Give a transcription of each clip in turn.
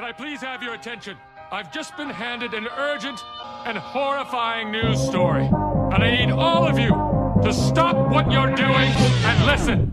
can I please have your attention? I've just been handed an urgent and horrifying news story, and I need all of you to stop what you're doing and listen.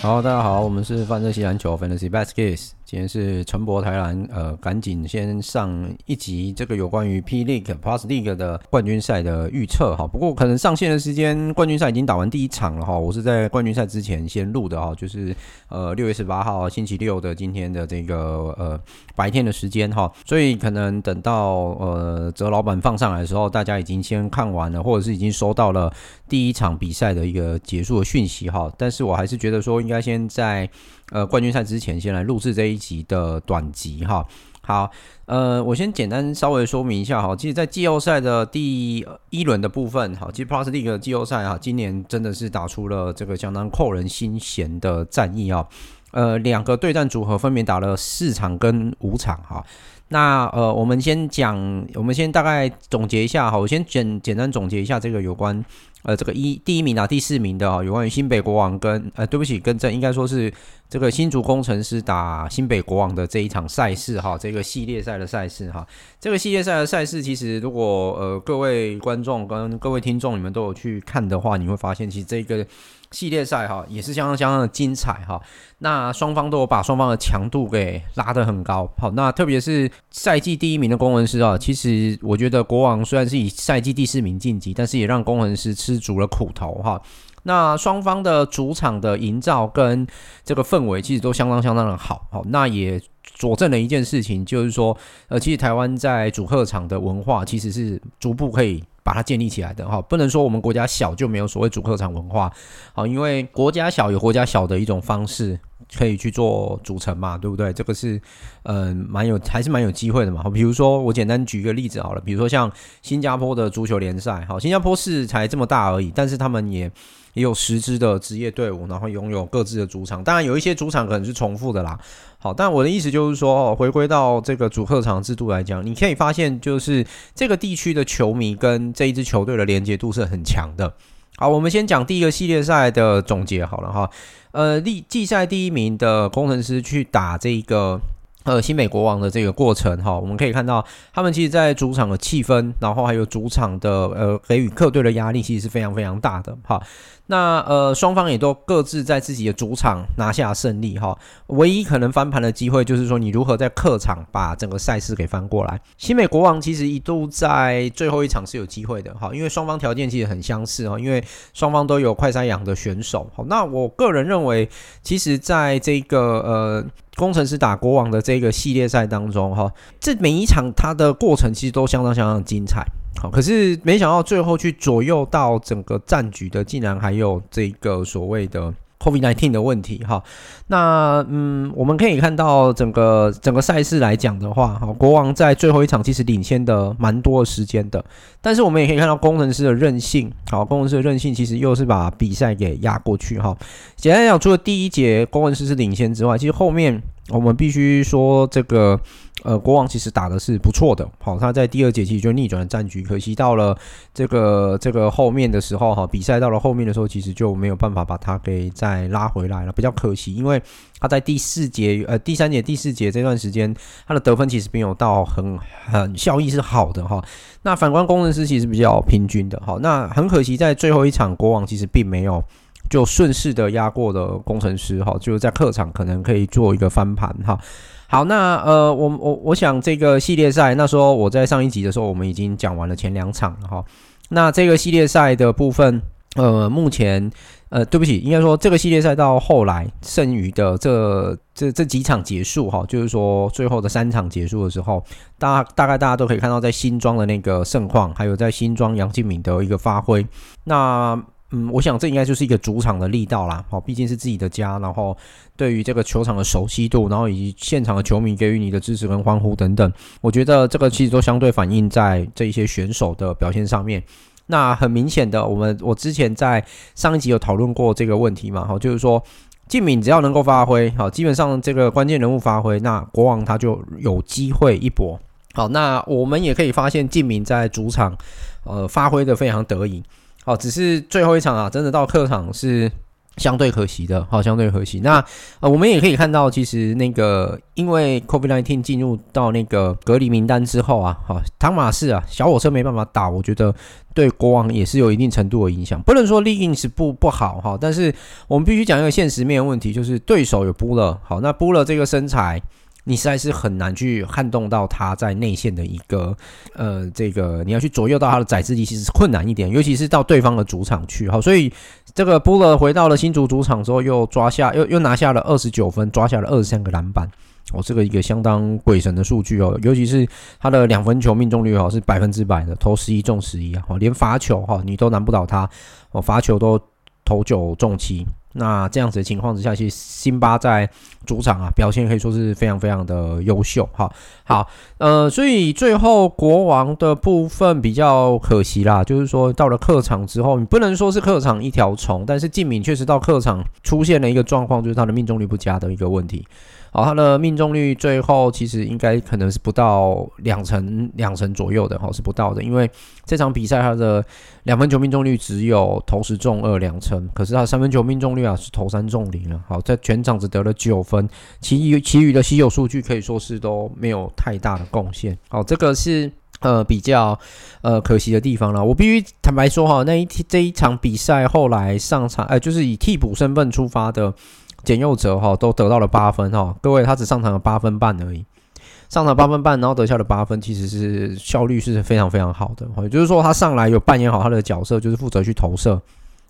好，大家好，我们是范特西篮球 Fantasy Baskets。 今天是陈博台篮，呃，赶紧先上一集这个有关于 P League Plus League 的冠军赛的预测哈。不过可能上线的时间，冠军赛已经打完第一场了哈。我是在冠军赛之前先录的哈，就是呃六月十八号星期六的今天的这个呃白天的时间哈。所以可能等到呃泽老板放上来的时候，大家已经先看完了，或者是已经收到了第一场比赛的一个结束的讯息哈。但是我还是觉得说应该先在。呃，冠军赛之前先来录制这一集的短集哈。好，呃，我先简单稍微说明一下哈。其实，在季后赛的第一轮的部分，哈，其实 Plus League 的季后赛哈，今年真的是打出了这个相当扣人心弦的战役啊。呃，两个对战组合分别打了四场跟五场哈。那呃，我们先讲，我们先大概总结一下哈。我先简简单总结一下这个有关。呃，这个一第一名啊，第四名的哈，有关于新北国王跟呃，对不起，更正，应该说是这个新竹工程师打新北国王的这一场赛事哈，这个系列赛的赛事哈，这个系列赛的赛事，其实如果呃各位观众跟各位听众你们都有去看的话，你会发现其实这个。系列赛哈也是相当相当的精彩哈，那双方都有把双方的强度给拉得很高。好，那特别是赛季第一名的工程师啊，其实我觉得国王虽然是以赛季第四名晋级，但是也让工程师吃足了苦头哈。那双方的主场的营造跟这个氛围其实都相当相当的好。好，那也佐证了一件事情，就是说，呃，其实台湾在主客场的文化其实是逐步可以。把它建立起来的哈，不能说我们国家小就没有所谓主客场文化，好，因为国家小有国家小的一种方式可以去做组成嘛，对不对？这个是嗯蛮有还是蛮有机会的嘛。好，比如说我简单举一个例子好了，比如说像新加坡的足球联赛，好，新加坡市才这么大而已，但是他们也。也有十支的职业队伍，然后拥有各自的主场。当然，有一些主场可能是重复的啦。好，但我的意思就是说，回归到这个主客场制度来讲，你可以发现，就是这个地区的球迷跟这一支球队的连接度是很强的。好，我们先讲第一个系列赛的总结好了哈。呃，季季赛第一名的工程师去打这个。呃，新美国王的这个过程哈，我们可以看到他们其实，在主场的气氛，然后还有主场的呃，给予客队的压力，其实是非常非常大的哈。那呃，双方也都各自在自己的主场拿下胜利哈。唯一可能翻盘的机会，就是说你如何在客场把整个赛事给翻过来。新美国王其实一度在最后一场是有机会的哈，因为双方条件其实很相似哈，因为双方都有快筛阳的选手。好，那我个人认为，其实在这个呃。工程师打国王的这个系列赛当中，哈，这每一场它的过程其实都相当相当精彩，好，可是没想到最后去左右到整个战局的，竟然还有这个所谓的。COVID-19 的问题哈，那嗯，我们可以看到整个整个赛事来讲的话，哈，国王在最后一场其实领先的蛮多的时间的，但是我们也可以看到工程师的韧性，好，工程师的韧性其实又是把比赛给压过去哈。简单讲，除了第一节工程师是领先之外，其实后面我们必须说这个。呃，国王其实打的是不错的，好，他在第二节其实就逆转了战局，可惜到了这个这个后面的时候，哈，比赛到了后面的时候，其实就没有办法把他给再拉回来了，比较可惜，因为他在第四节，呃，第三节、第四节这段时间，他的得分其实没有到很很效益是好的，哈。那反观工程师其实比较平均的，哈。那很可惜，在最后一场，国王其实并没有就顺势的压过的工程师，哈，就是在客场可能可以做一个翻盘，哈。好，那呃，我我我想这个系列赛，那时候我在上一集的时候，我们已经讲完了前两场了哈。那这个系列赛的部分，呃，目前呃，对不起，应该说这个系列赛到后来剩余的这这这几场结束哈，就是说最后的三场结束的时候，大大概大家都可以看到在新庄的那个盛况，还有在新庄杨敬敏的一个发挥。那嗯，我想这应该就是一个主场的力道啦，好，毕竟是自己的家，然后对于这个球场的熟悉度，然后以及现场的球迷给予你的支持跟欢呼等等，我觉得这个其实都相对反映在这一些选手的表现上面。那很明显的，我们我之前在上一集有讨论过这个问题嘛，哈，就是说敬敏只要能够发挥，好，基本上这个关键人物发挥，那国王他就有机会一搏。好，那我们也可以发现敬敏在主场，呃，发挥的非常得意，好，只是最后一场啊，真的到客场是。相对可惜的，好，相对可惜。那呃，我们也可以看到，其实那个因为 COVID-19 进入到那个隔离名单之后啊，好，汤马士啊，小火车没办法打，我觉得对国王也是有一定程度的影响。不能说 Liggins 不不好哈，但是我们必须讲一个现实面问题，就是对手有 Butler，好，那 Butler 这个身材。你实在是很难去撼动到他在内线的一个呃，这个你要去左右到他的宰制力，其实是困难一点，尤其是到对方的主场去。好，所以这个布勒回到了新竹主场之后，又抓下又又拿下了二十九分，抓下了二十三个篮板，哦，这个一个相当鬼神的数据哦，尤其是他的两分球命中率哦是百分之百的，投十一中十一啊，连罚球哈你都难不倒他，哦，罚球都投九中七。那这样子的情况之下，其实辛巴在主场啊表现可以说是非常非常的优秀。哈，好，呃，所以最后国王的部分比较可惜啦，就是说到了客场之后，你不能说是客场一条虫，但是敬敏确实到客场出现了一个状况，就是他的命中率不佳的一个问题。好，他的命中率最后其实应该可能是不到两成两成左右的，哈，是不到的。因为这场比赛他的两分球命中率只有投十中二两成，可是他三分球命中率啊是投三中零了。好，在全场只得了九分，其余其余的稀有数据可以说是都没有太大的贡献。好，这个是呃比较呃可惜的地方了。我必须坦白说哈，那一这一场比赛后来上场，呃，就是以替补身份出发的。简佑哲哈都得到了八分哈，各位他只上场了八分半而已，上场八分半，然后得下了八分，其实是效率是非常非常好的，也就是说他上来有扮演好他的角色，就是负责去投射。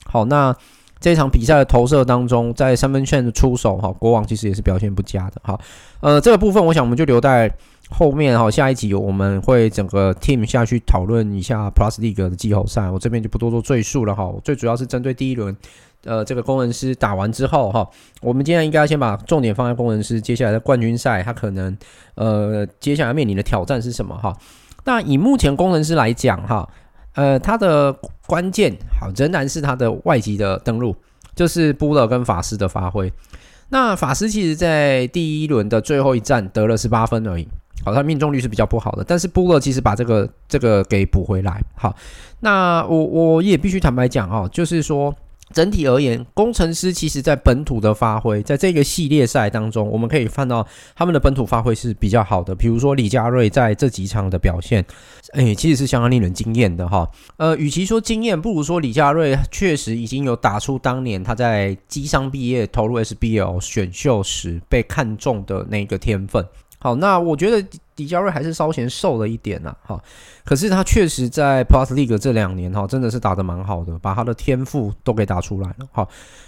好，那这场比赛的投射当中，在三分线的出手哈，国王其实也是表现不佳的哈。呃，这个部分我想我们就留在后面哈，下一集我们会整个 team 下去讨论一下 Plus League 的季后赛，我这边就不多做赘述了哈。最主要是针对第一轮。呃，这个工程师打完之后哈，我们今天应该先把重点放在工程师接下来的冠军赛，他可能呃接下来面临的挑战是什么哈？那以目前工程师来讲哈，呃，他的关键好仍然是他的外籍的登陆，就是布勒跟法师的发挥。那法师其实在第一轮的最后一战得了十八分而已，好，他命中率是比较不好的，但是布勒其实把这个这个给补回来。好，那我我也必须坦白讲哦，就是说。整体而言，工程师其实在本土的发挥，在这个系列赛当中，我们可以看到他们的本土发挥是比较好的。比如说李佳瑞在这几场的表现，诶，其实是相当令人惊艳的哈。呃，与其说惊艳，不如说李佳瑞确实已经有打出当年他在基商毕业投入 SBL 选秀时被看中的那个天分。好，那我觉得迪迦瑞还是稍嫌瘦了一点呐，哈。可是他确实在 Plus League 这两年哈，真的是打得蛮好的，把他的天赋都给打出来了。哈，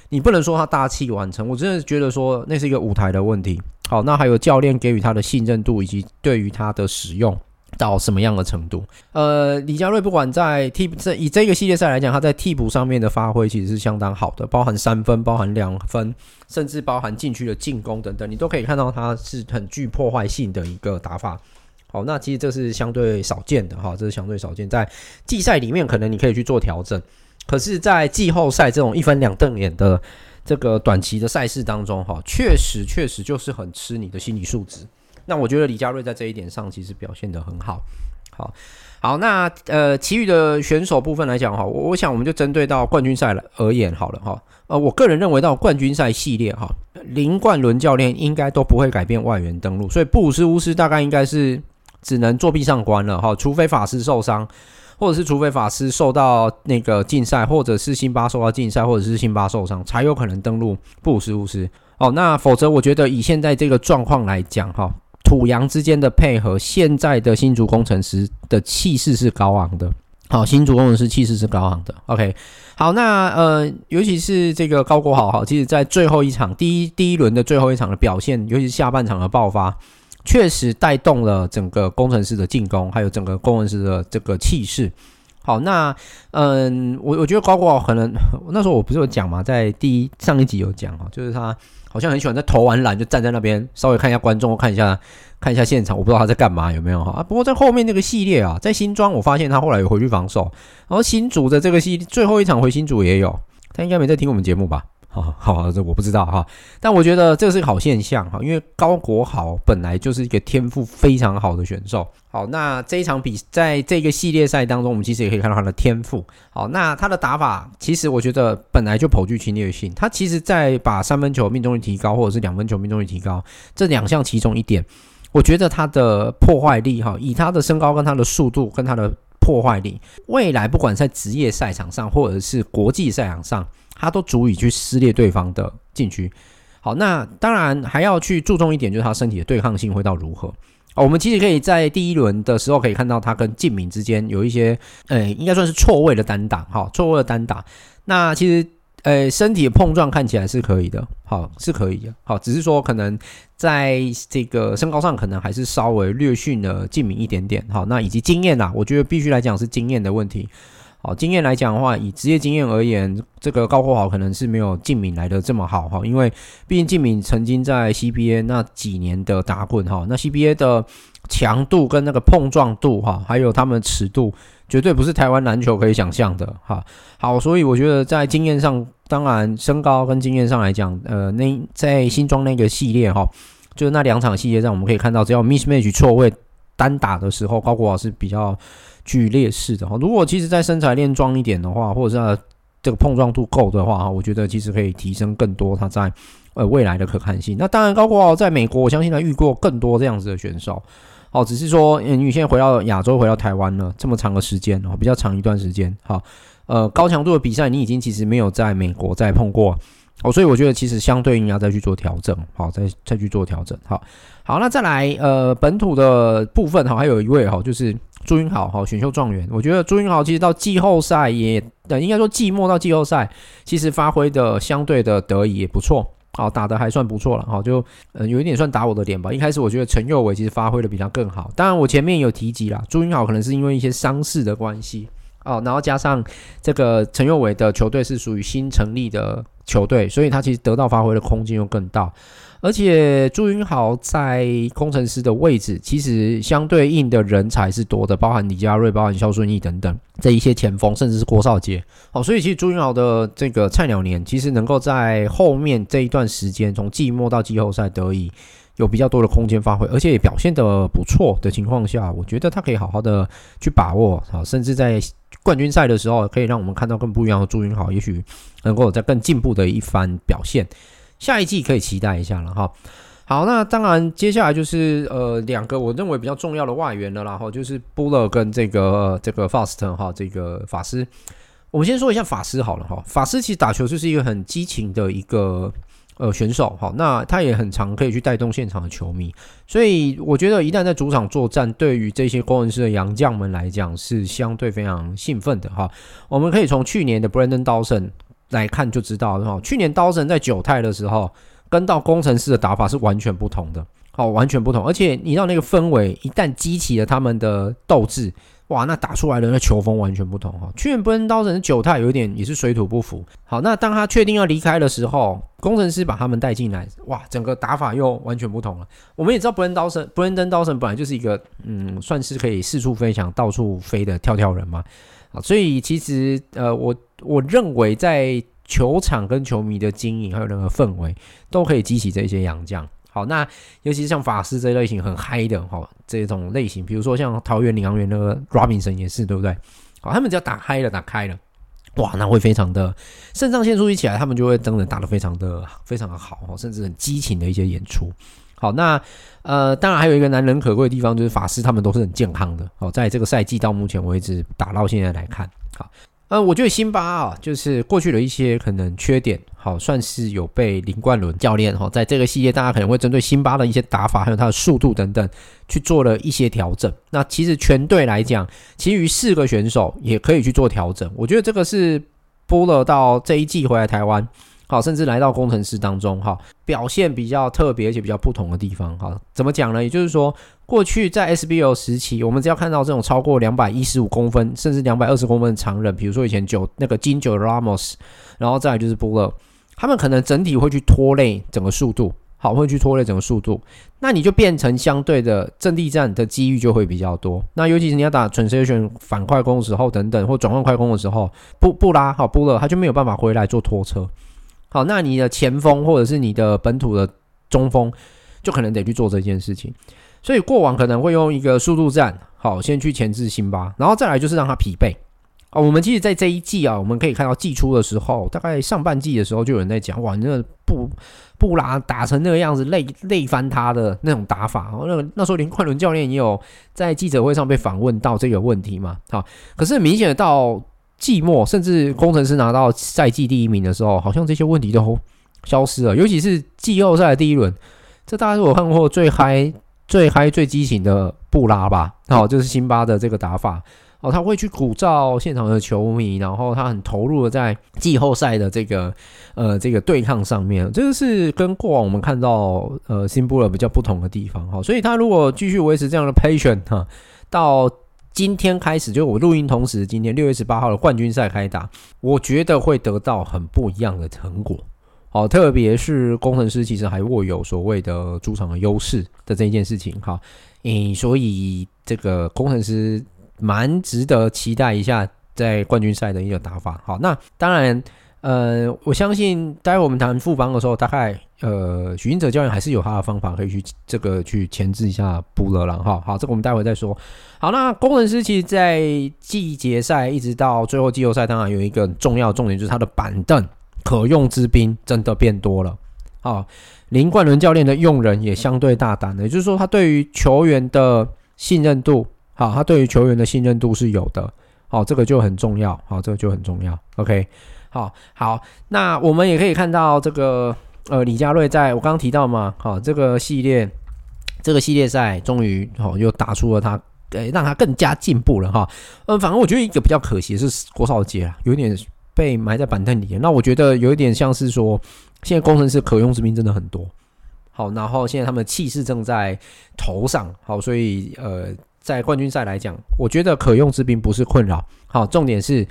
你不能说他大器晚成，我真的觉得说那是一个舞台的问题。好，那还有教练给予他的信任度以及对于他的使用。到什么样的程度？呃，李佳瑞不管在替补这以这个系列赛来讲，他在替补上面的发挥其实是相当好的，包含三分，包含两分，甚至包含禁区的进攻等等，你都可以看到他是很具破坏性的一个打法。好，那其实这是相对少见的哈，这是相对少见，在季赛里面可能你可以去做调整，可是，在季后赛这种一分两瞪眼的这个短期的赛事当中，哈，确实确实就是很吃你的心理素质。那我觉得李佳瑞在这一点上其实表现得很好，好，好，那呃，其余的选手部分来讲哈，我我想我们就针对到冠军赛了而言好了哈，呃，我个人认为到冠军赛系列哈，林冠伦教练应该都不会改变外援登陆，所以布鲁斯巫师大概应该是只能作壁上观了哈，除非法师受伤，或者是除非法师受到那个禁赛，或者是辛巴受到禁赛，或者是辛巴受伤，才有可能登陆布鲁斯巫师。哦，那否则我觉得以现在这个状况来讲哈。土洋之间的配合，现在的新竹工程师的气势是高昂的。好，新竹工程师气势是高昂的。OK，好，那呃，尤其是这个高国豪哈，其实在最后一场第一第一轮的最后一场的表现，尤其是下半场的爆发，确实带动了整个工程师的进攻，还有整个工程师的这个气势。好，那嗯，我我觉得高国豪可能那时候我不是有讲嘛，在第一上一集有讲哈，就是他好像很喜欢在投完篮就站在那边稍微看一下观众，看一下。看一下现场，我不知道他在干嘛，有没有哈啊？不过在后面那个系列啊，在新庄我发现他后来有回去防守，然后新组的这个系最后一场回新组也有，他应该没在听我们节目吧？好好，这我不知道哈，但我觉得这是个好现象哈，因为高国豪本来就是一个天赋非常好的选手。好，那这一场比在这个系列赛当中，我们其实也可以看到他的天赋。好，那他的打法其实我觉得本来就颇具侵略性，他其实在把三分球命中率提高，或者是两分球命中率提高这两项其中一点。我觉得他的破坏力，哈，以他的身高跟他的速度跟他的破坏力，未来不管在职业赛场上或者是国际赛场上，他都足以去撕裂对方的禁区。好，那当然还要去注重一点，就是他身体的对抗性会到如何。我们其实可以在第一轮的时候可以看到他跟敬敏之间有一些，呃，应该算是错位的单打，哈，错位的单打。那其实。呃，身体的碰撞看起来是可以的，好，是可以的，好，只是说可能在这个身高上可能还是稍微略逊了敬敏一点点，好，那以及经验呐，我觉得必须来讲是经验的问题，好，经验来讲的话，以职业经验而言，这个高国豪可能是没有敬敏来的这么好，哈，因为毕竟敬敏曾经在 CBA 那几年的打滚，哈，那 CBA 的强度跟那个碰撞度，哈，还有他们尺度。绝对不是台湾篮球可以想象的，哈，好，所以我觉得在经验上，当然身高跟经验上来讲，呃，那在新庄那个系列哈，就是那两场系列上，我们可以看到，只要 mismatch 错位单打的时候，高国豪是比较具劣势的哈。如果其实在身材练壮一点的话，或者是这个碰撞度够的话，哈，我觉得其实可以提升更多他在呃未来的可看性。那当然，高国豪在美国，我相信他遇过更多这样子的选手。好，只是说，嗯，你现在回到亚洲，回到台湾了，这么长的时间哦，比较长一段时间。好，呃，高强度的比赛，你已经其实没有在美国再碰过，哦，所以我觉得其实相对应要再去做调整，好，再再去做调整。好，好，那再来，呃，本土的部分哈，还有一位哈，就是朱云豪哈，选秀状元。我觉得朱云豪其实到季后赛也，呃，应该说季末到季后赛，其实发挥的相对的得意也不错。好，打得还算不错了，好，就呃有一点算打我的脸吧。一开始我觉得陈佑伟其实发挥的比他更好，当然我前面有提及啦，朱云豪可能是因为一些伤势的关系，哦，然后加上这个陈佑伟的球队是属于新成立的球队，所以他其实得到发挥的空间又更大。而且朱云豪在工程师的位置，其实相对应的人才是多的，包含李佳瑞、包含肖顺义等等这一些前锋，甚至是郭少杰。好，所以其实朱云豪的这个菜鸟年，其实能够在后面这一段时间，从季末到季后赛得以有比较多的空间发挥，而且也表现得不错的情况下，我觉得他可以好好的去把握，好，甚至在冠军赛的时候，可以让我们看到更不一样的朱云豪，也许能够在更进步的一番表现。下一季可以期待一下了哈。好，那当然接下来就是呃两个我认为比较重要的外援了，然后就是 Butler 跟这个这个 Fast 哈，这个法师。我们先说一下法师好了哈。法师其实打球就是一个很激情的一个呃选手哈，那他也很常可以去带动现场的球迷，所以我觉得一旦在主场作战，对于这些工程师的洋将们来讲是相对非常兴奋的哈。我们可以从去年的 Brandon Dawson。来看就知道，哈，去年刀神在九泰的时候，跟到工程师的打法是完全不同的，好，完全不同。而且你知道那个氛围，一旦激起了他们的斗志，哇，那打出来的那球风完全不同，哈。去年不跟刀神的九太有一点也是水土不服，好，那当他确定要离开的时候，工程师把他们带进来，哇，整个打法又完全不同了。我们也知道，布伦刀神，布伦登刀神本来就是一个，嗯，算是可以四处飞翔、到处飞的跳跳人嘛。啊，所以其实呃，我我认为在球场跟球迷的经营还有那个氛围，都可以激起这些洋将。好，那尤其是像法师这类型很嗨的哈，这种类型，比如说像桃园领航员那个 Robinson 也是，对不对？好，他们只要打嗨了，打开了，哇，那会非常的肾上腺素一起来，他们就会真的打得非常的非常的好哦，甚至很激情的一些演出。好，那呃，当然还有一个难能可贵的地方，就是法师他们都是很健康的。哦，在这个赛季到目前为止打到现在来看，好，呃，我觉得辛巴啊，就是过去的一些可能缺点，好，算是有被林冠伦教练哈，在这个系列，大家可能会针对辛巴的一些打法，还有他的速度等等，去做了一些调整。那其实全队来讲，其余四个选手也可以去做调整。我觉得这个是波勒到这一季回来台湾，好，甚至来到工程师当中，哈，表现比较特别而且比较不同的地方，哈，怎么讲呢？也就是说，过去在 SBO 时期，我们只要看到这种超过两百一十五公分，甚至两百二十公分的长人，比如说以前九那个金九 Ramos，然后再来就是波勒。他们可能整体会去拖累整个速度，好，会去拖累整个速度，那你就变成相对的阵地战的机遇就会比较多。那尤其是你要打 transition 反快攻的时候等等，或转换快攻的时候，布布拉好布勒他就没有办法回来做拖车。好，那你的前锋或者是你的本土的中锋就可能得去做这件事情。所以过往可能会用一个速度战，好，先去牵制辛巴，然后再来就是让他疲惫。啊，我们其实，在这一季啊，我们可以看到季初的时候，大概上半季的时候，就有人在讲，哇，那布布拉打成那个样子，累累翻他的那种打法。那个那时候连快轮教练也有在记者会上被访问到这个问题嘛。好，可是明显的到季末，甚至工程师拿到赛季第一名的时候，好像这些问题都消失了。尤其是季后赛的第一轮，这大概是我看过最嗨、最嗨、最激情的布拉吧。好，就是辛巴的这个打法。哦，他会去鼓噪现场的球迷，然后他很投入的在季后赛的这个呃这个对抗上面，这个是跟过往我们看到呃辛巴比较不同的地方哈。所以他如果继续维持这样的 patient 哈，到今天开始，就我录音同时，今天六月十八号的冠军赛开打，我觉得会得到很不一样的成果。好，特别是工程师其实还握有所谓的主场的优势的这一件事情哈。诶，所以这个工程师。蛮值得期待一下在冠军赛的一个打法。好，那当然，呃，我相信待会我们谈富邦的时候，大概呃许英哲教练还是有他的方法可以去这个去牵制一下布勒朗哈。好，这个我们待会再说。好，那工程师其实在季节赛一直到最后季后赛，当然有一个重要重点就是他的板凳可用之兵真的变多了。好，林冠伦教练的用人也相对大胆的，也就是说他对于球员的信任度。好，他对于球员的信任度是有的，好，这个就很重要，好，这个就很重要，OK，好，好，那我们也可以看到这个，呃，李佳瑞在我刚刚提到嘛，好，这个系列，这个系列赛终于好又打出了他，呃，让他更加进步了哈，嗯，反正我觉得一个比较可惜的是郭少杰啊，有点被埋在板凳里，那我觉得有一点像是说，现在工程师可用之兵真的很多，好，然后现在他们的气势正在头上，好，所以呃。在冠军赛来讲，我觉得可用之兵不是困扰。好，重点是，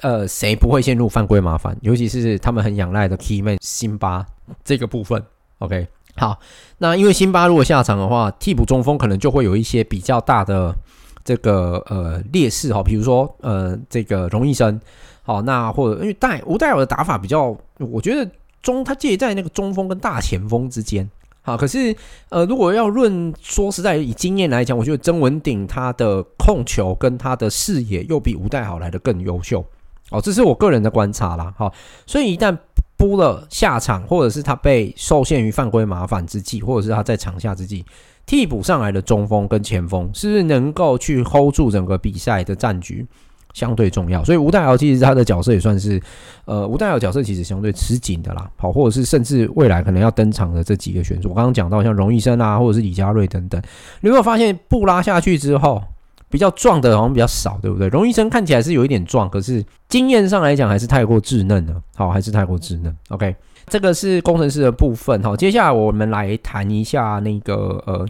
呃，谁不会陷入犯规麻烦？尤其是他们很仰赖的 key man 辛巴这个部分。OK，好，那因为辛巴如果下场的话，替补中锋可能就会有一些比较大的这个呃劣势哈，比如说呃这个荣毅生，好，那或者因为戴吴戴尔的打法比较，我觉得中他介在那个中锋跟大前锋之间。啊，可是，呃，如果要论说实在以经验来讲，我觉得曾文鼎他的控球跟他的视野又比吴岱豪来的更优秀。哦，这是我个人的观察啦。好，所以一旦扑了下场，或者是他被受限于犯规麻烦之际，或者是他在场下之际，替补上来的中锋跟前锋，是不是能够去 hold 住整个比赛的战局？相对重要，所以吴岱豪其实他的角色也算是，呃，吴岱豪角色其实相对吃紧的啦，好，或者是甚至未来可能要登场的这几个选手，我刚刚讲到像荣毅生啊，或者是李佳瑞等等，你有没有发现布拉下去之后，比较壮的好像比较少，对不对？荣毅生看起来是有一点壮，可是经验上来讲还是太过稚嫩了，好，还是太过稚嫩。OK，这个是工程师的部分，好，接下来我们来谈一下那个呃。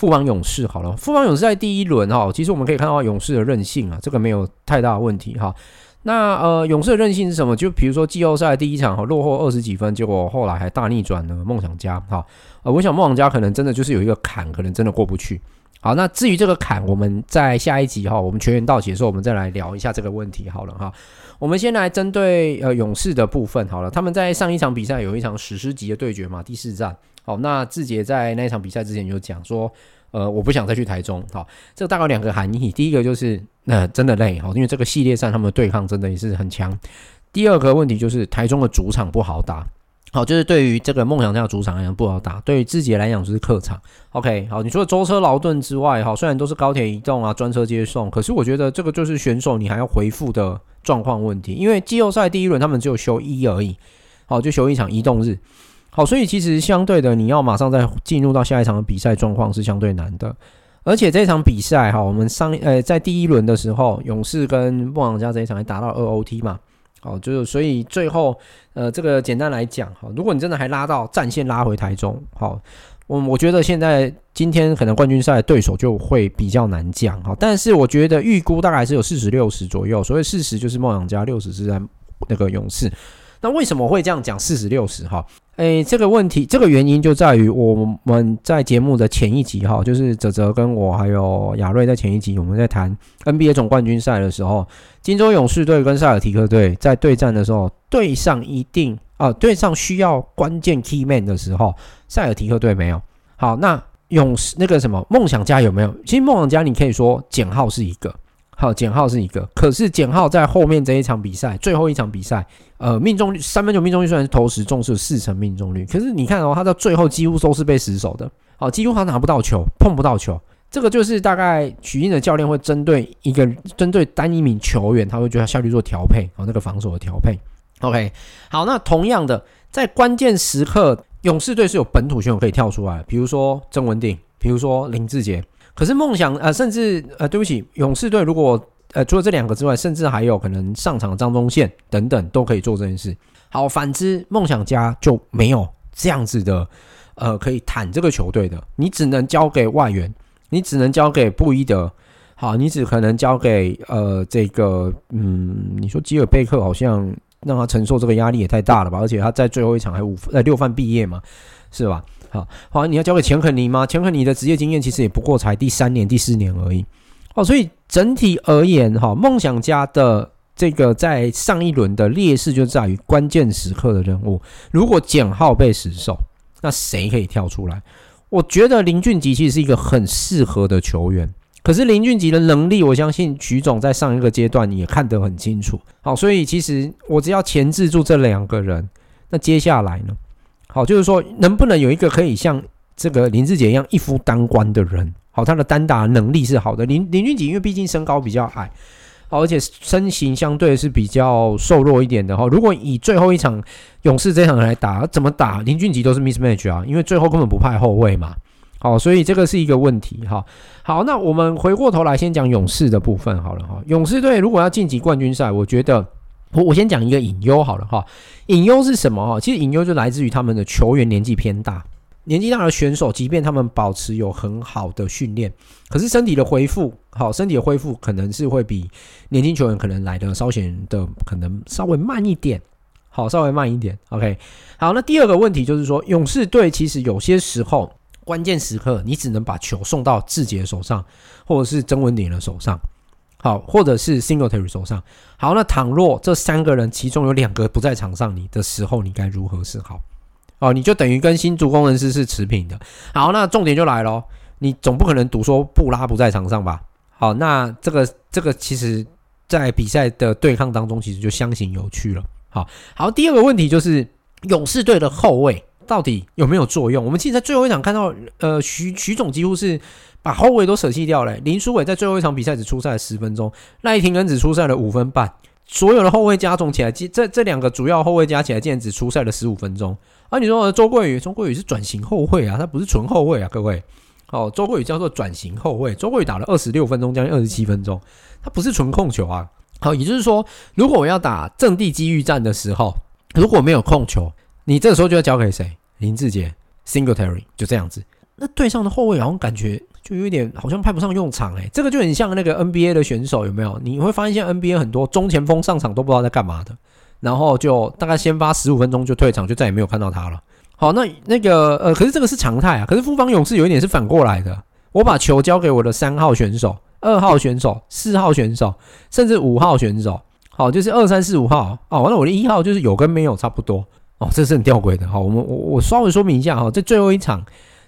富邦勇士好了，富邦勇士在第一轮哈，其实我们可以看到勇士的韧性啊，这个没有太大的问题哈。那呃，勇士的韧性是什么？就比如说季后赛第一场哈，落后二十几分，结果后来还大逆转了梦想家哈。呃，我想梦想家可能真的就是有一个坎，可能真的过不去。好，那至于这个坎，我们在下一集哈，我们全员到齐的时候，我们再来聊一下这个问题好了哈。我们先来针对呃勇士的部分好了，他们在上一场比赛有一场史诗级的对决嘛，第四战。好，那志杰在那一场比赛之前就讲说，呃，我不想再去台中。好，这大概两个含义。第一个就是，呃，真的累，好，因为这个系列赛他们的对抗真的也是很强。第二个问题就是台中的主场不好打，好，就是对于这个梦想家的主场来讲不好打，对于自己来讲就是客场。OK，好，你除了舟车劳顿之外，哈，虽然都是高铁移动啊，专车接送，可是我觉得这个就是选手你还要回复的状况问题，因为季后赛第一轮他们只有休一而已。好，就休一场移动日。好，所以其实相对的，你要马上再进入到下一场的比赛状况是相对难的。而且这场比赛哈，我们上呃在第一轮的时候，勇士跟梦想家这一场还打到二 OT 嘛。好，就是所以最后呃这个简单来讲哈，如果你真的还拉到战线拉回台中，好，我我觉得现在今天可能冠军赛对手就会比较难讲哈。但是我觉得预估大概是有四十六十左右，所谓四十就是梦想家，六十是在那个勇士。那为什么会这样讲四十六十哈？诶，这个问题，这个原因就在于我们在节目的前一集哈，就是泽泽跟我还有亚瑞在前一集我们在谈 NBA 总冠军赛的时候，金州勇士队跟塞尔提克队在对战的时候，对上一定啊，对上需要关键 key man 的时候，塞尔提克队没有。好，那勇士那个什么梦想家有没有？其实梦想家你可以说简号是一个。好，简浩是一个，可是简浩在后面这一场比赛，最后一场比赛，呃，命中率三分球命中率虽然是投十中是有四成命中率，可是你看哦，他到最后几乎都是被死守的，好，几乎他拿不到球，碰不到球，这个就是大概许晋的教练会针对一个针对单一名球员，他会觉得他效率做调配，好，那个防守的调配，OK，好，那同样的，在关键时刻，勇士队是有本土选手可以跳出来，比如说曾文鼎，比如说林志杰。可是梦想呃，甚至呃，对不起，勇士队如果呃除了这两个之外，甚至还有可能上场张宗宪等等都可以做这件事。好，反之梦想家就没有这样子的呃可以谈这个球队的，你只能交给外援，你只能交给布伊德，好，你只可能交给呃这个嗯，你说吉尔贝克好像让他承受这个压力也太大了吧？而且他在最后一场还五呃六犯毕业嘛，是吧？好，好，你要交给钱肯尼吗？钱肯尼的职业经验其实也不过才第三年、第四年而已。哦，所以整体而言，哈，梦想家的这个在上一轮的劣势就在于关键时刻的任务。如果简浩被死守，那谁可以跳出来？我觉得林俊杰其实是一个很适合的球员。可是林俊杰的能力，我相信徐总在上一个阶段也看得很清楚。好，所以其实我只要钳制住这两个人，那接下来呢？好，就是说，能不能有一个可以像这个林志杰一样一夫当关的人？好，他的单打能力是好的。林林俊杰因为毕竟身高比较矮，而且身形相对是比较瘦弱一点的哈。如果以最后一场勇士这场来打，怎么打林俊杰都是 mismatch 啊，因为最后根本不派后卫嘛。好，所以这个是一个问题哈。好，那我们回过头来先讲勇士的部分好了哈。勇士队如果要晋级冠军赛，我觉得。我我先讲一个隐忧好了哈，隐忧是什么哈？其实隐忧就来自于他们的球员年纪偏大，年纪大的选手，即便他们保持有很好的训练，可是身体的恢复，好，身体的恢复可能是会比年轻球员可能来的稍显的可能稍微慢一点，好，稍微慢一点。OK，好，那第二个问题就是说，勇士队其实有些时候关键时刻，你只能把球送到志杰手上，或者是曾文鼎的手上。好，或者是 Singletary 手上。好，那倘若这三个人其中有两个不在场上，你的时候你该如何是好？哦，你就等于跟新竹攻人狮是持平的。好，那重点就来了，你总不可能赌说布拉不在场上吧？好，那这个这个其实在比赛的对抗当中，其实就相形有趣了。好，好，第二个问题就是勇士队的后卫到底有没有作用？我们其实在最后一场看到，呃，徐徐总几乎是。把后卫都舍弃掉了。林书伟在最后一场比赛只出赛了十分钟，赖廷恩只出赛了五分半。所有的后卫加总起来，这这两个主要后卫加起来，竟然只出赛了十五分钟。啊，你说周桂宇，周桂宇是转型后卫啊，他不是纯后卫啊，各位。哦，周桂宇叫做转型后卫，周桂宇打了二十六分钟，将近二十七分钟，他不是纯控球啊。好，也就是说，如果我要打阵地机遇战的时候，如果没有控球，你这时候就要交给谁？林志杰，Singletary，就这样子。那对上的后卫好像感觉。就有一点好像派不上用场哎、这个就很像那个 NBA 的选手有没有？你会发现现在 NBA 很多中前锋上场都不知道在干嘛的，然后就大概先发十五分钟就退场，就再也没有看到他了。好，那那个呃，可是这个是常态啊。可是复方勇士有一点是反过来的，我把球交给我的三号选手、二号选手、四号选手，甚至五号选手。好，就是二三四五号。哦，那我的一号就是有跟没有差不多。哦，这是很吊诡的。好，我们我我稍微说明一下哈，这最后一场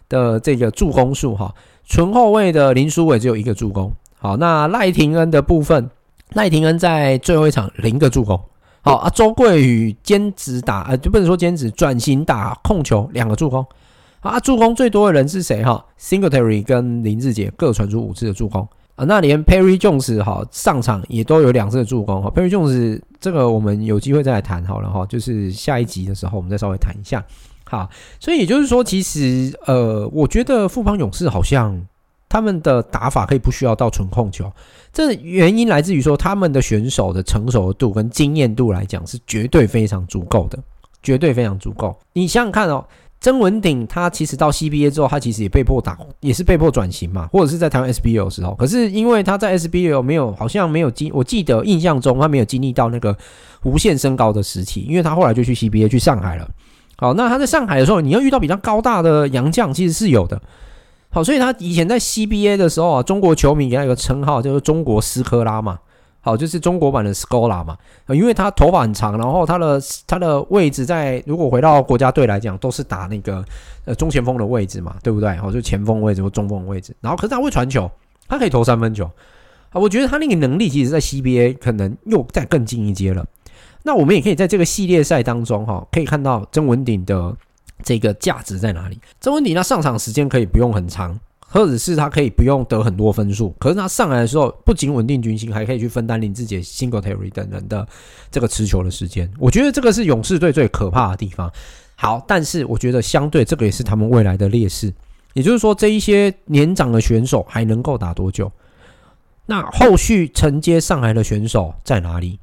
的这个助攻数哈。纯后卫的林书伟只有一个助攻，好，那赖廷恩的部分，赖廷恩在最后一场零个助攻，好啊，周桂宇兼职打，呃，就不能说兼职，转型打控球两个助攻，啊，助攻最多的人是谁哈？Singletary 跟林志杰各传出五次的助攻，啊，那连 Perry Jones 哈上场也都有两次的助攻哈。Perry Jones 这个我们有机会再来谈好了哈，就是下一集的时候我们再稍微谈一下。好，所以也就是说，其实呃，我觉得富邦勇士好像他们的打法可以不需要到纯控球，这原因来自于说他们的选手的成熟度跟经验度来讲是绝对非常足够的，绝对非常足够。你想想看哦。曾文鼎他其实到 CBA 之后，他其实也被迫打，也是被迫转型嘛，或者是在台湾 SBL 的时候。可是因为他在 SBL 没有，好像没有经，我记得印象中他没有经历到那个无限升高的时期，因为他后来就去 CBA 去上海了。好，那他在上海的时候，你要遇到比较高大的洋将，其实是有的。好，所以他以前在 CBA 的时候啊，中国球迷给他一个称号，叫做“中国斯科拉”嘛。好，就是中国版的 Scola 嘛，因为他头发很长，然后他的他的位置在如果回到国家队来讲，都是打那个呃中前锋的位置嘛，对不对？好，就前锋位置或中锋位置，然后可是他会传球，他可以投三分球啊，我觉得他那个能力其实，在 CBA 可能又再更进一阶了。那我们也可以在这个系列赛当中哈，可以看到曾文鼎的这个价值在哪里。曾文鼎他上场时间可以不用很长。或者是他可以不用得很多分数，可是他上来的时候不仅稳定军心，还可以去分担林志杰、Singletary 等人的这个持球的时间。我觉得这个是勇士队最可怕的地方。好，但是我觉得相对这个也是他们未来的劣势。也就是说，这一些年长的选手还能够打多久？那后续承接上来的选手在哪里？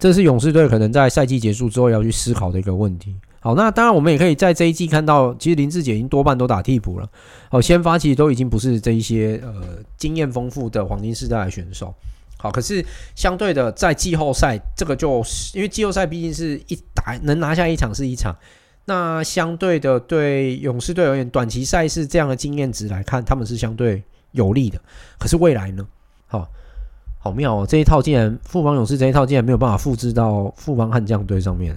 这是勇士队可能在赛季结束之后要去思考的一个问题。好，那当然我们也可以在这一季看到，其实林志杰已经多半都打替补了。好，先发其实都已经不是这一些呃经验丰富的黄金世代的选手。好，可是相对的在季后赛，这个就因为季后赛毕竟是一打能拿下一场是一场，那相对的对勇士队而言，短期赛事这样的经验值来看，他们是相对有利的。可是未来呢？好，好妙哦，这一套竟然富邦勇士这一套竟然没有办法复制到富邦悍将队上面。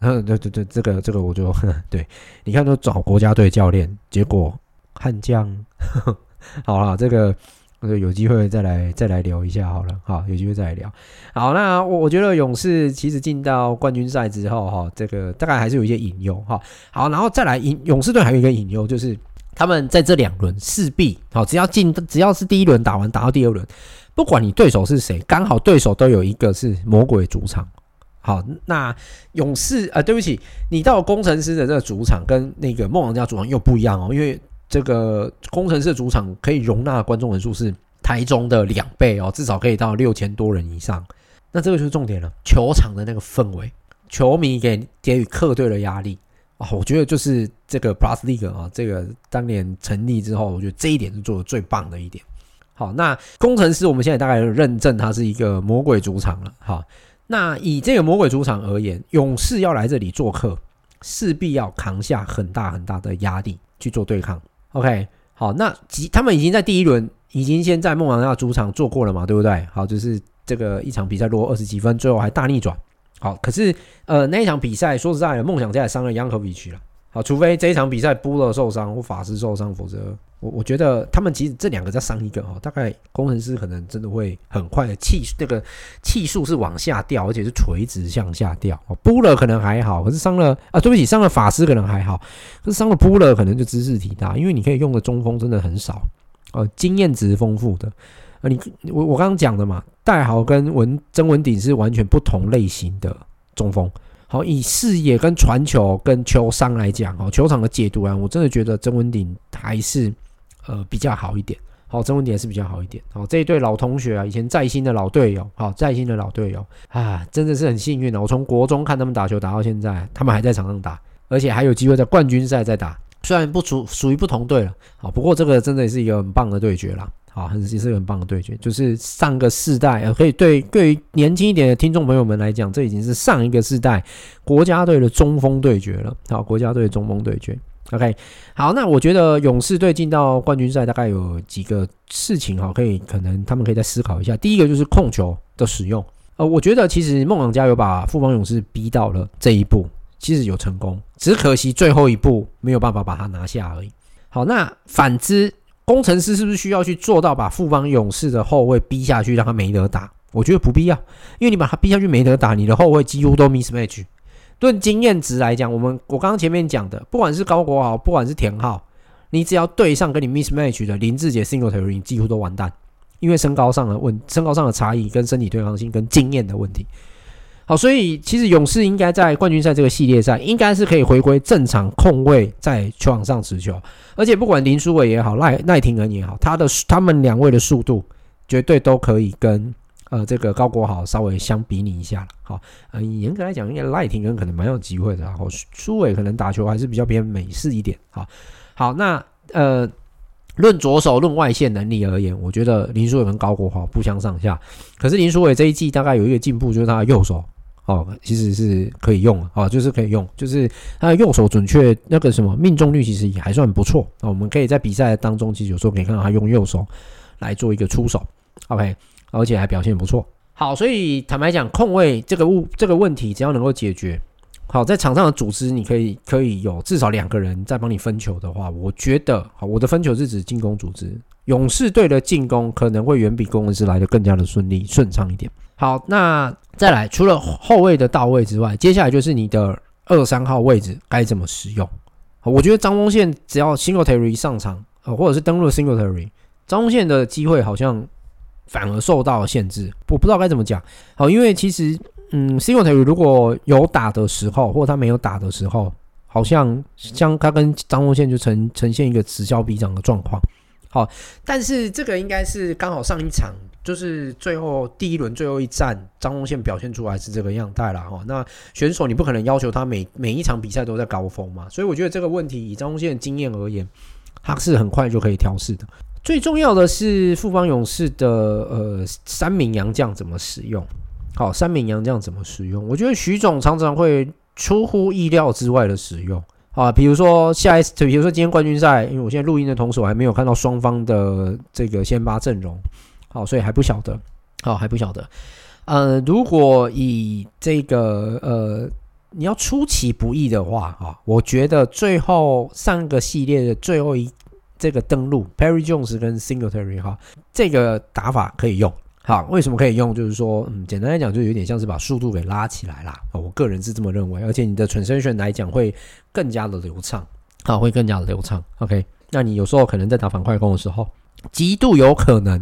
嗯，对对对，这个这个我就对，你看都找国家队教练，结果悍将，好了，这个有机会再来再来聊一下好了，好，有机会再来聊。好，那我我觉得勇士其实进到冠军赛之后，哈，这个大概还是有一些隐忧，哈。好，然后再来，勇勇士队还有一个隐忧，就是他们在这两轮势必，好，只要进，只要是第一轮打完，打到第二轮，不管你对手是谁，刚好对手都有一个是魔鬼主场。好，那勇士啊、呃，对不起，你到工程师的这个主场跟那个梦王家主场又不一样哦，因为这个工程师的主场可以容纳观众人数是台中的两倍哦，至少可以到六千多人以上。那这个就是重点了，球场的那个氛围，球迷给给予客队的压力啊，我觉得就是这个 Plus League 啊，这个当年成立之后，我觉得这一点是做的最棒的一点。好，那工程师我们现在大概认证它是一个魔鬼主场了，好。那以这个魔鬼主场而言，勇士要来这里做客，势必要扛下很大很大的压力去做对抗。OK，好，那他们已经在第一轮已经先在孟加拉主场做过了嘛，对不对？好，就是这个一场比赛落后二十几分，最后还大逆转。好，可是呃那一场比赛说实在的，梦想家也伤了 Yankovic 了。好，除非这一场比赛布勒受伤或法师受伤，否则。我我觉得他们其实这两个再伤一个哦，大概工程师可能真的会很快的气，这个气数是往下掉，而且是垂直向下掉。哦，布勒可能还好，可是伤了啊，对不起，伤了法师可能还好，可是伤了布勒可能就兹事体大，因为你可以用的中锋真的很少，呃，经验值丰富的啊，你我我刚刚讲的嘛，戴豪跟文曾文鼎是完全不同类型的中锋。好，以视野跟传球跟球商来讲，哦，球场的解读啊，我真的觉得曾文鼎还是。呃，比较好一点。好，曾文鼎是比较好一点。好，这一对老同学啊，以前在新的老队友，好，在新的老队友啊，真的是很幸运的。我从国中看他们打球打到现在，他们还在场上打，而且还有机会在冠军赛再打。虽然不属属于不同队了，好，不过这个真的也是一个很棒的对决啦。好，很也是一个很棒的对决，就是上个世代，呃，可以对对于年轻一点的听众朋友们来讲，这已经是上一个世代国家队的中锋对决了。好，国家队的中锋对决。OK，好，那我觉得勇士队进到冠军赛大概有几个事情哈，可以可能他们可以再思考一下。第一个就是控球的使用，呃，我觉得其实梦想家有把富邦勇士逼到了这一步，其实有成功，只可惜最后一步没有办法把它拿下而已。好，那反之，工程师是不是需要去做到把富邦勇士的后卫逼下去，让他没得打？我觉得不必要，因为你把他逼下去没得打，你的后卫几乎都 mismatch。论经验值来讲，我们我刚刚前面讲的，不管是高国豪，不管是田浩，你只要对上跟你 mismatch 的林志杰、Singletary，几乎都完蛋。因为身高上的问，身高上的差异跟身体对抗性跟经验的问题。好，所以其实勇士应该在冠军赛这个系列赛，应该是可以回归正常控卫在球场上持球，而且不管林书伟也好，赖赖廷恩也好，他的他们两位的速度绝对都可以跟呃这个高国豪稍微相比拟一下了。好，呃，严格来讲，应该赖廷恩可能蛮有机会的，然后书伟可能打球还是比较偏美式一点。好，好，那呃，论左手论外线能力而言，我觉得林书伟跟高国豪不相上下。可是林书伟这一季大概有一个进步，就是他的右手。哦，其实是可以用啊，就是可以用，就是他的右手准确那个什么命中率其实也还算不错啊。我们可以在比赛当中，其实有时候可以看到他用右手来做一个出手，OK，而且还表现不错。好，所以坦白讲，控卫这个物这个问题只要能够解决，好，在场上的组织你可以可以有至少两个人在帮你分球的话，我觉得好，我的分球是指进攻组织，勇士队的进攻可能会远比公文师来的更加的顺利顺畅一点。好，那。再来，除了后卫的到位之外，接下来就是你的二三号位置该怎么使用？我觉得张宗宪只要 Singletary 上场，呃或者是登录 Singletary，张宗宪的机会好像反而受到了限制。我不知道该怎么讲。好，因为其实，嗯，Singletary 如果有打的时候，或者他没有打的时候，好像像他跟张宗宪就呈呈现一个此消彼长的状况。好，但是这个应该是刚好上一场。就是最后第一轮最后一战，张宗宪表现出来是这个样态了哈。那选手你不可能要求他每每一场比赛都在高峰嘛，所以我觉得这个问题以张宗宪的经验而言，他是很快就可以调试的。最重要的是富邦勇士的呃三名洋将怎么使用？好，三名洋将怎么使用？我觉得徐总常常会出乎意料之外的使用啊，比如说下一次，比如说今天冠军赛，因为我现在录音的同时，我还没有看到双方的这个先发阵容。好，所以还不晓得，好，还不晓得。呃，如果以这个呃，你要出其不意的话，啊，我觉得最后上个系列的最后一这个登录，Perry Jones 跟 Singletary 哈，这个打法可以用。好，为什么可以用？就是说，嗯，简单来讲，就有点像是把速度给拉起来啦。我个人是这么认为，而且你的 transition 来讲会更加的流畅，好，会更加的流畅。OK，那你有时候可能在打反快攻的时候，极度有可能。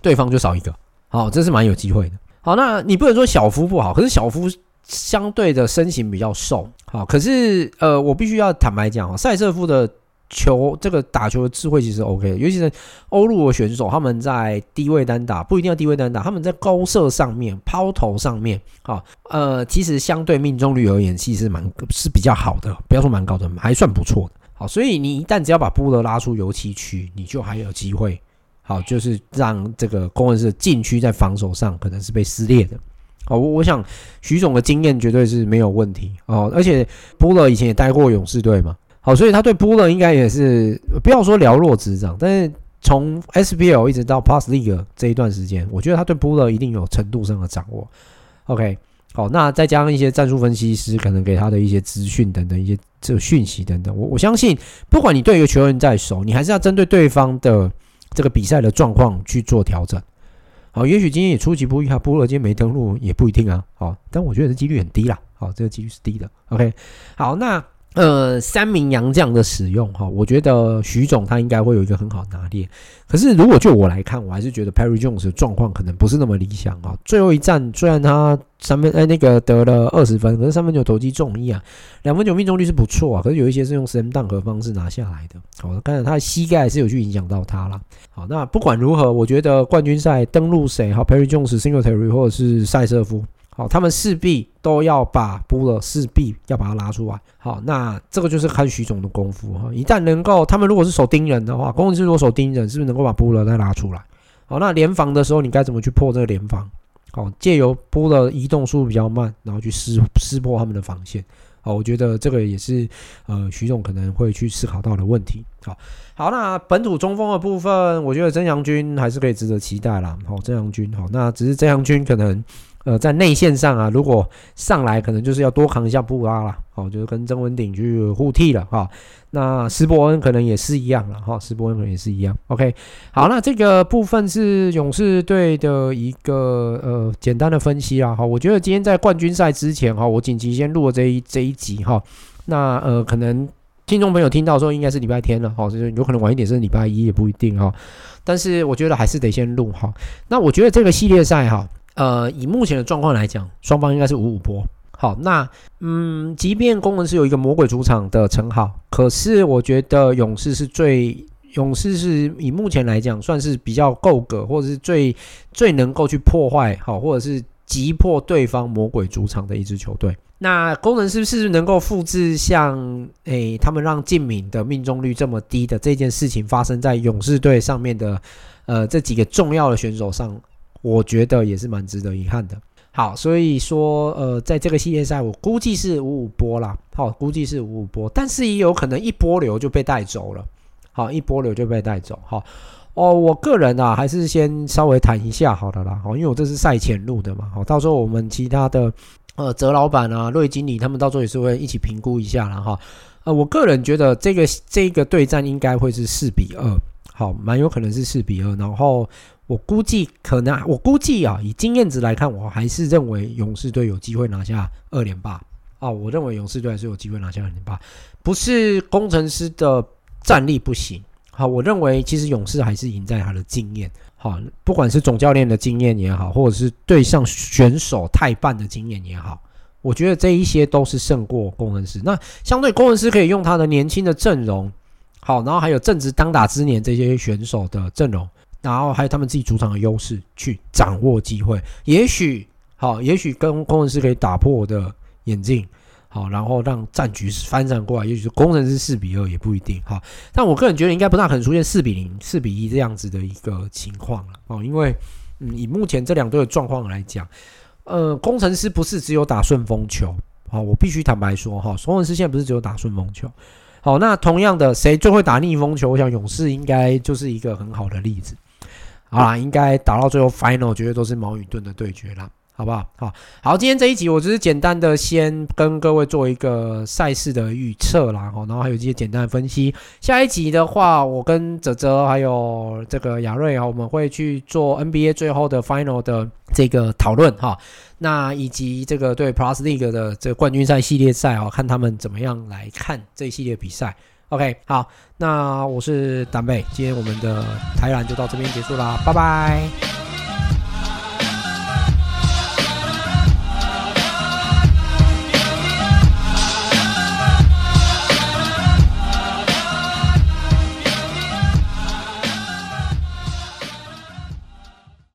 对方就少一个，好，这是蛮有机会的。好，那你不能说小夫不好，可是小夫相对的身形比较瘦，好，可是呃，我必须要坦白讲哦，赛瑟夫的球这个打球的智慧其实 OK，尤其是欧陆的选手，他们在低位单打不一定要低位单打，他们在高射上面、抛投上面，好，呃，其实相对命中率而言，其实蛮是比较好的，不要说蛮高的，还算不错的。好，所以你一旦只要把布勒拉出油漆区，你就还有机会。好，就是让这个攻击的禁区在防守上可能是被撕裂的。哦，我我想徐总的经验绝对是没有问题哦，而且布勒以前也待过勇士队嘛，好，所以他对布勒应该也是不要说了若指掌，但是从 SBL 一直到 Plus League 这一段时间，我觉得他对布勒一定有程度上的掌握。OK，好，那再加上一些战术分析师可能给他的一些资讯等等一些这个讯息等等，我我相信不管你对一个球员在手，你还是要针对对方的。这个比赛的状况去做调整，好，也许今天也出其不意哈，波勒今天没登录也不一定啊，好，但我觉得这几率很低啦，好，这个几率是低的，OK，好，那。呃，三名洋将的使用哈，我觉得徐总他应该会有一个很好拿捏。可是如果就我来看，我还是觉得 Perry Jones 的状况可能不是那么理想啊。最后一战虽然他三分哎那个得了二十分，可是三分球投机中一啊，两分球命中率是不错啊。可是有一些是用 slam dunk 的方式拿下来的。好，当然他的膝盖是有去影响到他了。好，那不管如何，我觉得冠军赛登陆谁好，Perry Jones、Singletary 或者是赛瑟夫。好，他们势必都要把布勒势必要把它拉出来。好，那这个就是看徐总的功夫哈。一旦能够，他们如果是守盯人的话，攻击是如果守盯人，是不是能够把布勒再拉出来？好，那联防的时候，你该怎么去破这个联防？好，借由布勒移动速度比较慢，然后去撕撕破他们的防线。好，我觉得这个也是呃徐总可能会去思考到的问题。好，好，那本土中锋的部分，我觉得曾祥军还是可以值得期待啦。好，曾祥军，好，那只是曾祥军可能。呃，在内线上啊，如果上来可能就是要多扛一下布拉了，哦，就是跟曾文鼎去互替了哈。那斯伯恩可能也是一样了哈，斯伯恩可能也是一样。OK，好，那这个部分是勇士队的一个呃简单的分析啦哈。我觉得今天在冠军赛之前哈，我紧急先录了这一这一集哈。那呃，可能听众朋友听到说应该是礼拜天了，哈，就是有可能晚一点是礼拜一也不一定哈。但是我觉得还是得先录哈。那我觉得这个系列赛哈，呃，以目前的状况来讲，双方应该是五五波。好，那嗯，即便攻城狮有一个魔鬼主场的称号，可是我觉得勇士是最。勇士是以目前来讲算是比较够格，或者是最最能够去破坏好，或者是击破对方魔鬼主场的一支球队。那攻城狮是不是能够复制像诶、他们让晋敏的命中率这么低的这件事情发生在勇士队上面的呃这几个重要的选手上？我觉得也是蛮值得遗憾的。好，所以说呃在这个系列赛，我估计是五五波啦，好，估计是五五波，但是也有可能一波流就被带走了。好，一波流就被带走。好，哦，我个人啊，还是先稍微谈一下好了啦。好，因为我这是赛前录的嘛。好，到时候我们其他的呃，泽老板啊、瑞经理他们到时候也是会一起评估一下了哈。呃，我个人觉得这个这个对战应该会是四比二，好，蛮有可能是四比二。然后我估计可能，我估计啊，以经验值来看，我还是认为勇士队有机会拿下二连霸。啊，我认为勇士队还是有机会拿下二连霸，不是工程师的。战力不行，好，我认为其实勇士还是赢在他的经验，好，不管是总教练的经验也好，或者是对上选手太半的经验也好，我觉得这一些都是胜过工程师。那相对工程师可以用他的年轻的阵容，好，然后还有正值当打之年这些选手的阵容，然后还有他们自己主场的优势去掌握机会，也许好，也许跟工程师可以打破我的眼镜。好，然后让战局翻转过来，也许是工程师四比二也不一定。好，但我个人觉得应该不大可能出现四比零、四比一这样子的一个情况了。哦，因为嗯，以目前这两队的状况来讲，呃，工程师不是只有打顺风球。好，我必须坦白说，哈，工程师现在不是只有打顺风球。好，那同样的，谁最会打逆风球？我想勇士应该就是一个很好的例子。好啦，应该打到最后 final，绝对都是矛与盾的对决啦。好不好？好好，今天这一集我只是简单的先跟各位做一个赛事的预测啦，然后还有一些简单的分析。下一集的话，我跟泽泽还有这个亚瑞啊，我们会去做 NBA 最后的 Final 的这个讨论哈。那以及这个对 Plus League 的这个冠军赛系列赛啊，看他们怎么样来看这一系列比赛。OK，好，那我是丹贝，今天我们的台篮就到这边结束啦，拜拜。